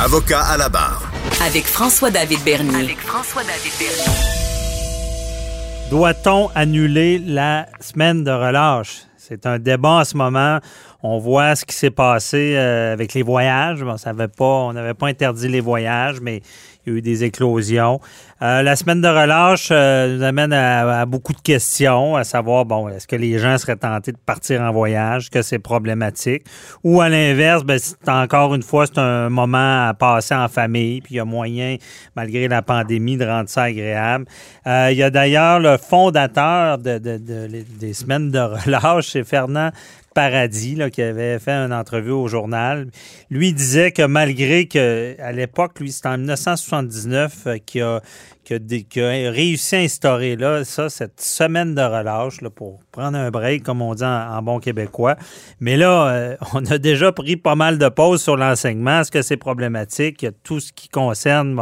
Avocat à la barre. Avec François-David Bernier. Avec François-David Bernier. Doit-on annuler la semaine de relâche? C'est un débat en ce moment. On voit ce qui s'est passé euh, avec les voyages. Bon, ça avait pas, on n'avait pas interdit les voyages, mais il y a eu des éclosions. Euh, la semaine de relâche euh, nous amène à, beaucoup de questions, à savoir, bon, est-ce que les gens seraient tentés de partir en voyage, que c'est problématique, ou à l'inverse, ben, c'est encore une fois, c'est un moment à passer en famille, puis il y a moyen, malgré la pandémie, de rendre ça agréable. Euh, il y a d'ailleurs le fondateur de, des semaines de relâche, c'est Fernand Paradis, qui avait fait une entrevue au journal, lui disait que malgré que à l'époque, lui, c'était en 1979 qu'il a, réussi à instaurer là, ça, cette semaine de relâche pour prendre un break, comme on dit en, bon québécois. Mais là, euh, on a déjà pris pas mal de pauses sur l'enseignement. Est-ce que c'est problématique? Il y a tout ce qui concerne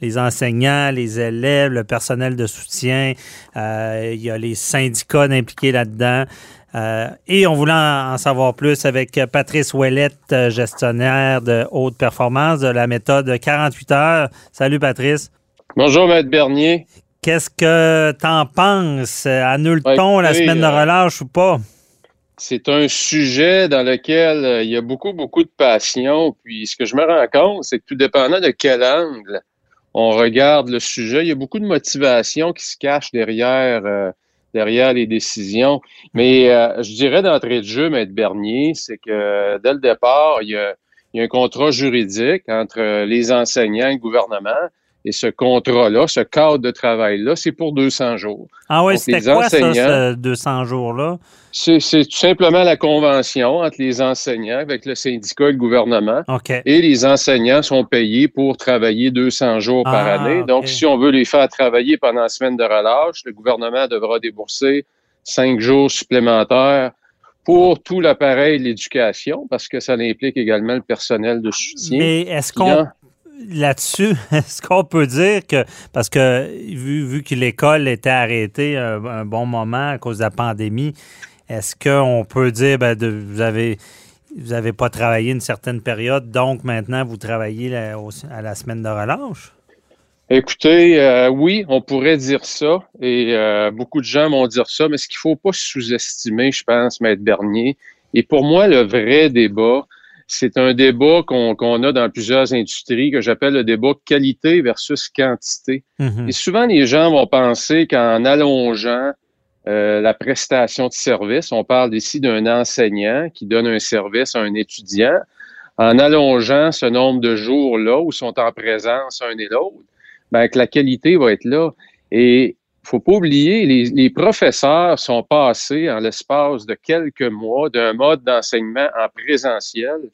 les enseignants, les élèves, le personnel de soutien. Euh, il y a les syndicats impliqués là-dedans. Euh, et on voulait en, savoir plus avec Patrice Ouellette, euh, gestionnaire de haute performance de la méthode 48 heures. Salut Patrice. Bonjour Maître Bernier. Qu'est-ce que tu en penses? Annule-t-on la semaine de euh, relâche ou pas? C'est un sujet dans lequel il y a beaucoup, beaucoup de passion. Puis ce que je me rends compte, c'est que tout dépendant de quel angle on regarde le sujet, il y a beaucoup de motivation qui se cache derrière derrière les décisions. Mais euh, je dirais d'entrée de jeu, Maître Bernier, c'est que dès le départ, il y, a, un contrat juridique entre les enseignants et le gouvernement. Et ce contrat-là, ce cadre de travail-là, c'est pour 200 jours. Ah oui, c'était quoi ça, ce 200 jours-là? C'est tout simplement la convention entre les enseignants avec le syndicat et le gouvernement. Et les enseignants sont payés pour travailler 200 jours par ah, année. Donc, si on veut les faire travailler pendant la semaine de relâche, le gouvernement devra débourser cinq jours supplémentaires pour tout l'appareil de l'éducation, parce que ça implique également le personnel de soutien. Mais est-ce qu'on là-dessus, est-ce qu'on peut dire que, parce que vu, que l'école était arrêtée un, bon moment à cause de la pandémie, est-ce qu'on peut dire, ben, de, vous avez vous n'avez pas travaillé une certaine période, donc maintenant vous travaillez à la semaine de relâche? Écoutez, euh, oui, on pourrait dire ça, et euh, beaucoup de gens vont dire ça, mais ce qu'il ne faut pas sous-estimer, je pense, Maître Bernier, et pour moi, le vrai débat, c'est un débat qu'on a dans plusieurs industries que j'appelle le débat qualité versus quantité. Mhm. Et souvent, les gens vont penser qu'en allongeant euh, la prestation de service, on parle ici d'un enseignant qui donne un service à un étudiant, en allongeant ce nombre de jours-là où sont en présence un et l'autre, ben, que la qualité va être là. Et faut pas oublier, les, les, professeurs sont passés en l'espace de quelques mois d'un mode d'enseignement en présentiel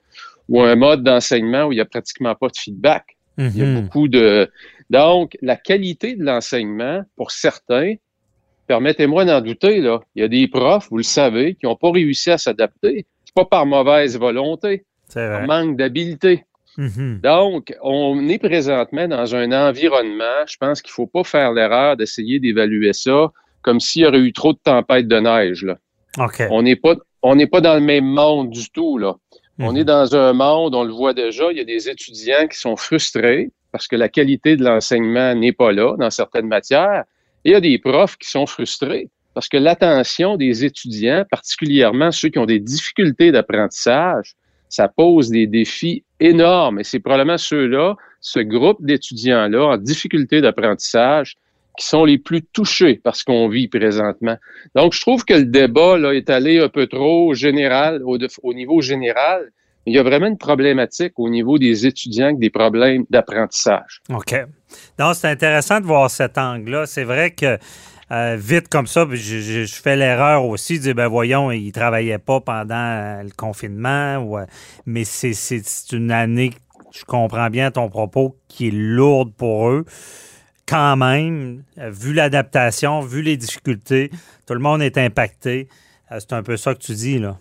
ou un mode d'enseignement où il n'y a pratiquement pas de feedback. Il y a mhm. beaucoup de. Donc, la qualité de l'enseignement, pour certains, permettez-moi d'en douter, là. Il y a des profs, vous le savez, qui n'ont pas réussi à s'adapter. C'est pas par mauvaise volonté. Par manque d'habileté. Mhm. Donc, on est présentement dans un environnement, je pense qu'il ne faut pas faire l'erreur d'essayer d'évaluer ça comme s'il y aurait eu trop de tempêtes de neige. Là. On n'est pas, on n'est pas dans le même monde du tout. Là. On mhm. est dans un monde, on le voit déjà, il y a des étudiants qui sont frustrés parce que la qualité de l'enseignement n'est pas là dans certaines matières. Et il y a des profs qui sont frustrés parce que l'attention des étudiants, particulièrement ceux qui ont des difficultés d'apprentissage, ça pose des défis énormes. Et c'est probablement ceux-là, ce groupe d'étudiants-là en difficulté d'apprentissage, qui sont les plus touchés par ce qu'on vit présentement. Donc, je trouve que le débat là, est allé un peu trop général, au, au niveau général. Il y a vraiment une problématique au niveau des étudiants avec des problèmes d'apprentissage. OK. Donc, c'est intéressant de voir cet angle-là. C'est vrai que euh, vite comme ça, je, fais l'erreur aussi de dire, ben voyons, ils ne travaillaient pas pendant euh, le confinement. Euh, mais c'est une année, je comprends bien ton propos, qui est lourde pour eux. Quand même, vu l'adaptation, vu les difficultés, tout le monde est impacté. c'est un peu ça que tu dis, là.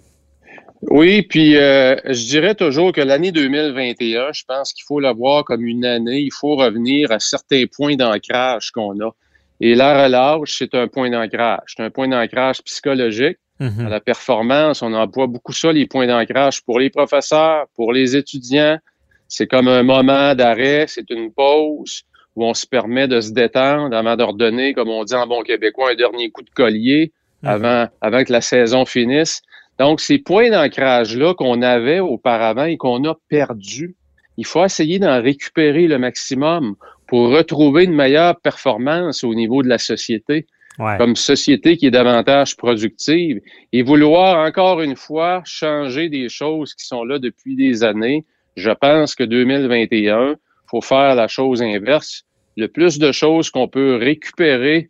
Oui, puis je dirais toujours que l'année 2021, je pense qu'il faut la voir comme une année. Il faut revenir à certains points d'ancrage qu'on a. Et la relâche, c'est un point d'ancrage. C'est un point d'ancrage psychologique. Mhm. À la performance, on emploie beaucoup ça, les points d'ancrage pour les professeurs, pour les étudiants. C'est comme un moment d'arrêt, c'est une pause où on se permet de se détendre avant de redonner, comme on dit en bon québécois, un dernier coup de collier mhm. avant, avant que la saison finisse. Donc, ces points d'ancrage-là qu'on avait auparavant et qu'on a perdus, il faut essayer d'en récupérer le maximum pour retrouver une meilleure performance au niveau de la société, comme société qui est davantage productive, et vouloir encore une fois changer des choses qui sont là depuis des années. Je pense que 2021, faut faire la chose inverse. Le plus de choses qu'on peut récupérer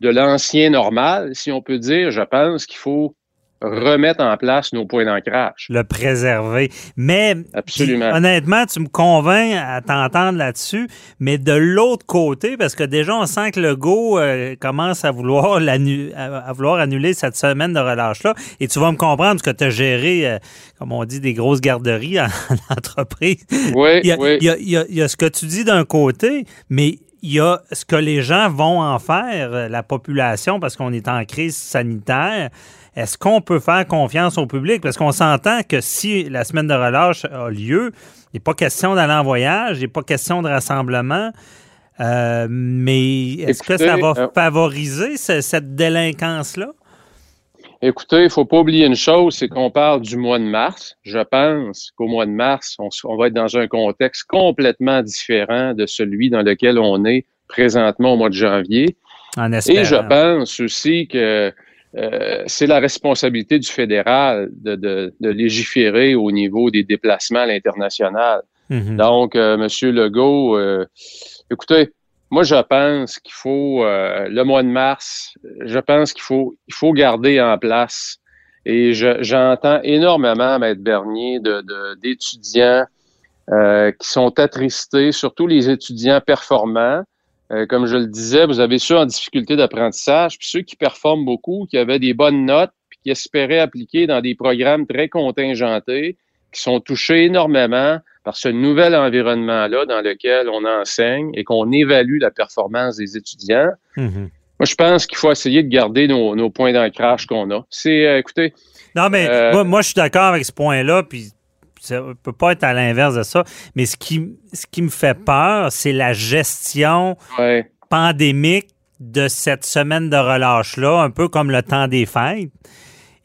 de l'ancien normal, si on peut dire, je pense qu'il faut remettre en place nos points d'ancrage. Le préserver. Mais Absolument. honnêtement, tu me convaincs à t'entendre là-dessus, mais de l'autre côté, parce que déjà, on sent que le go euh, commence à vouloir, à vouloir annuler cette semaine de relâche-là. Et tu vas me comprendre que tu as géré, euh, comme on dit, des grosses garderies en, entreprise. Oui, il oui. il y a ce que tu dis d'un côté, mais il y a ce que les gens vont en faire, euh, la population, parce qu'on est en crise sanitaire. Est-ce qu'on peut faire confiance au public? Parce qu'on s'entend que si la semaine de relâche a lieu, il n'est pas question d'aller en voyage, il n'est pas question de rassemblement. Euh, mais est-ce que ça va euh, favoriser cette délinquance-là? Écoutez, il ne faut pas oublier une chose, c'est qu'on parle du mois de mars. Je pense qu'au mois de mars, on, on, va être dans un contexte complètement différent de celui dans lequel on est présentement au mois de janvier. En Et je pense aussi que euh, c'est la responsabilité du fédéral de, de, de, légiférer au niveau des déplacements à l'international. Mm-hmm. Donc, euh, Monsieur Legault, euh, écoutez, moi je pense qu'il faut euh, le mois de mars, je pense qu'il faut il faut garder en place. Et j'entends énormément, Maître Bernier, d'étudiants de, qui sont attristés, surtout les étudiants performants, euh, comme je le disais, vous avez ceux en difficulté d'apprentissage, puis ceux qui performent beaucoup, qui avaient des bonnes notes, puis qui espéraient appliquer dans des programmes très contingentés, qui sont touchés énormément par ce nouvel environnement-là dans lequel on enseigne et qu'on évalue la performance des étudiants. Mm-hmm. Moi, je pense qu'il faut essayer de garder nos, points d'ancrage qu'on a. C'est, euh, écoutez. Non, mais euh, moi, moi, je suis d'accord avec ce point-là, puis ça ne peut pas être à l'inverse de ça. Mais ce qui, ce qui me fait peur, c'est la gestion pandémique de cette semaine de relâche-là, un peu comme le temps des fêtes.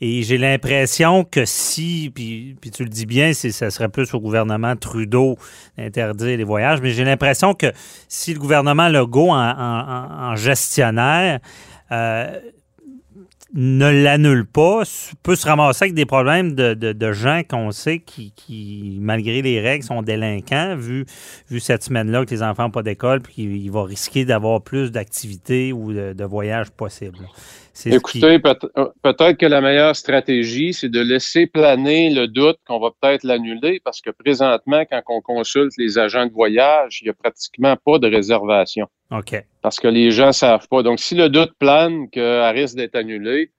Et j'ai l'impression que si, puis, tu le dis bien, ça serait plus au gouvernement Trudeau d'interdire les voyages, mais j'ai l'impression que si le gouvernement Legault en, en, gestionnaire euh, ne l'annule pas, peut se ramasser avec des problèmes de, de, gens qu'on sait qui, qui, malgré les règles, sont délinquants, vu, vu cette semaine-là que les enfants n'ont pas d'école, puis qu'il va risquer d'avoir plus d'activités ou de, de voyages possibles. Écoutez, euh, peut-être que la meilleure stratégie, c'est de laisser planer le doute qu'on va peut-être l'annuler parce que présentement, quand on consulte les agents de voyage, il n'y a pratiquement pas de réservation. OK. Parce que les gens ne savent pas. Donc, si le doute plane qu'elle risque d'être annulée,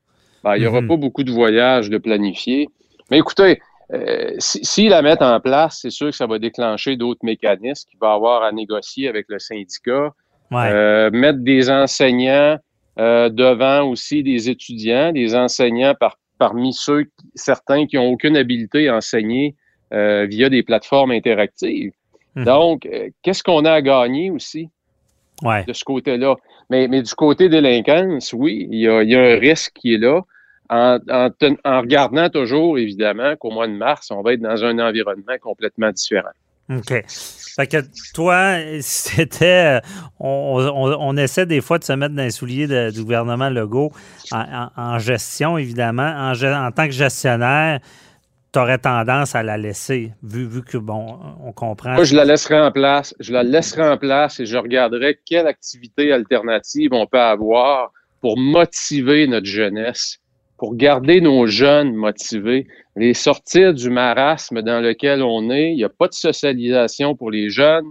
ben, il n'y aura mhm. pas beaucoup de voyages de planifier. Mais écoutez, euh, s'ils la mettent en place, c'est sûr que ça va déclencher d'autres mécanismes qu'il va avoir à négocier avec le syndicat. Euh, mettre des enseignants euh, devant aussi des étudiants, des enseignants par, parmi ceux, certains qui n'ont aucune habilité à enseigner euh, via des plateformes interactives. Mhm. Donc, euh, qu'est-ce qu'on a à gagner aussi de ce côté-là? Mais, mais du côté délinquance, oui, il y a, il y a un risque qui est là. En, en, en regardant toujours, évidemment, qu'au mois de mars, on va être dans un environnement complètement différent. OK. Fait que toi, c'était. On, essaie des fois de se mettre dans les souliers du gouvernement Legault en, gestion, évidemment. En, en, tant que gestionnaire, tu aurais tendance à la laisser, vu, vu que, bon, on comprend. Moi, je la laisserai en place. Je la laisserai en place et je regarderai quelle activité alternative on peut avoir pour motiver notre jeunesse pour garder nos jeunes motivés, les sortir du marasme dans lequel on est. Il n'y a pas de socialisation pour les jeunes.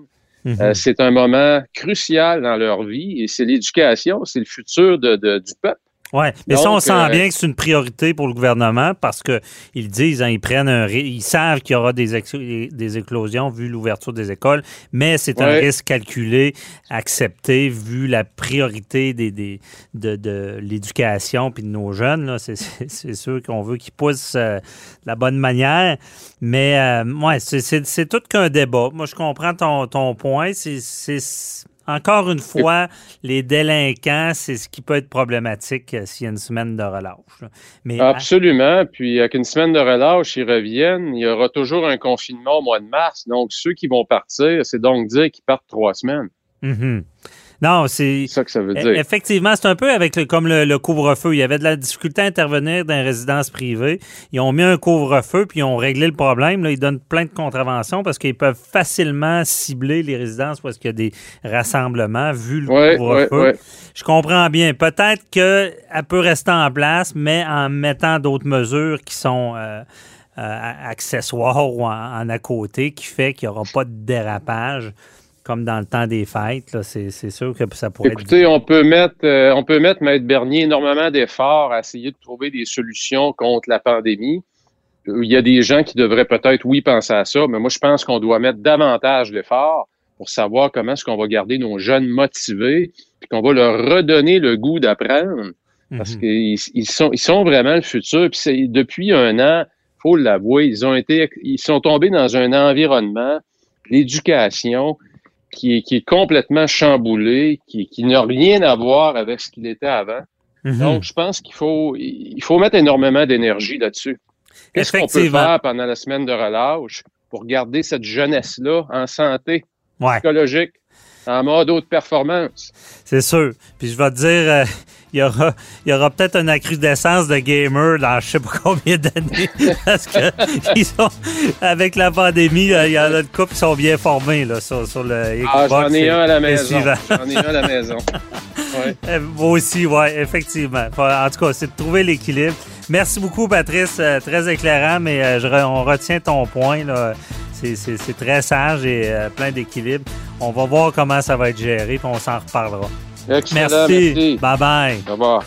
Mhm. Euh, c'est un moment crucial dans leur vie et c'est l'éducation, c'est le futur de, du peuple. Oui, mais ça, on sent euh, bien que c'est une priorité pour le gouvernement parce qu'ils disent, hein, ils prennent un ils savent qu'il y aura des, des éclosions vu l'ouverture des écoles, mais c'est un risque calculé, accepté, vu la priorité des, des- de, de l'éducation puis de nos jeunes. là. C'est- sûr qu'on veut qu'ils poussent euh, de la bonne manière, mais euh, ouais, c'est- tout qu'un débat. Moi, je comprends ton, ton point. C'est encore une fois, les délinquants, c'est ce qui peut être problématique euh, s'il y a une semaine de relâche. là. Mais Absolument. Puis avec une semaine de relâche, ils reviennent. Il y aura toujours un confinement au mois de mars. Donc, ceux qui vont partir, c'est donc dire qu'ils partent trois semaines. Mhm. Non, c'est ça que ça veut E- dire. Effectivement, c'est un peu avec le, comme le, le couvre-feu. Il y avait de la difficulté à intervenir dans les résidences privées. Ils ont mis un couvre-feu puis ils ont réglé le problème. Là, ils donnent plein de contraventions parce qu'ils peuvent facilement cibler les résidences parce qu'il y a des rassemblements vu le couvre-feu. Je comprends bien. Peut-être qu'elle peut rester en place, mais en mettant d'autres mesures qui sont euh, euh, accessoires ou en, en à côté, qui fait qu'il n'y aura pas de dérapage comme dans le temps des fêtes. C'est sûr que ça pourrait être Écoutez, on peut mettre, euh, on peut mettre Maître Bernier énormément d'efforts à essayer de trouver des solutions contre la pandémie. Il y a des gens qui devraient peut-être, oui, penser à ça, mais moi, je pense qu'on doit mettre davantage d'efforts pour savoir comment est-ce qu'on va garder nos jeunes motivés, puis qu'on va leur redonner le goût d'apprendre, parce Mhm. qu'ils ils sont, ils sont vraiment le futur. Puis depuis un an, faut l'avouer, ils ont été, ils sont tombés dans un environnement, l'éducation, qui est, qui est complètement chamboulé, qui, qui n'a rien à voir avec ce qu'il était avant. Mhm. Donc, je pense qu'il faut, il faut mettre énormément d'énergie là-dessus. Qu'est-ce qu'on peut faire pendant la semaine de relâche pour garder cette jeunesse-là en santé Ouais, psychologique, en mode haute performance? c'est sûr. Puis je vais te dire, euh, il y aura, y aura peut-être une accrudescence de gamers dans je sais pas combien d'années. parce que ils sont, avec la pandémie, là, il y en a de couples qui sont bien formés là, sur, sur le Xbox. Ah, j'en ai un à la maison. J'en ai un à la maison. Ouais. Euh, Moi aussi, oui, effectivement. En tout cas, c'est de trouver l'équilibre. Merci beaucoup, Patrice. euh, très éclairant, mais euh, je re- on retient ton point. là. C'est- très sage et euh, plein d'équilibre. On va voir comment ça va être géré, puis on s'en reparlera. Excellent, Merci. merci. Bye bye. Au revoir.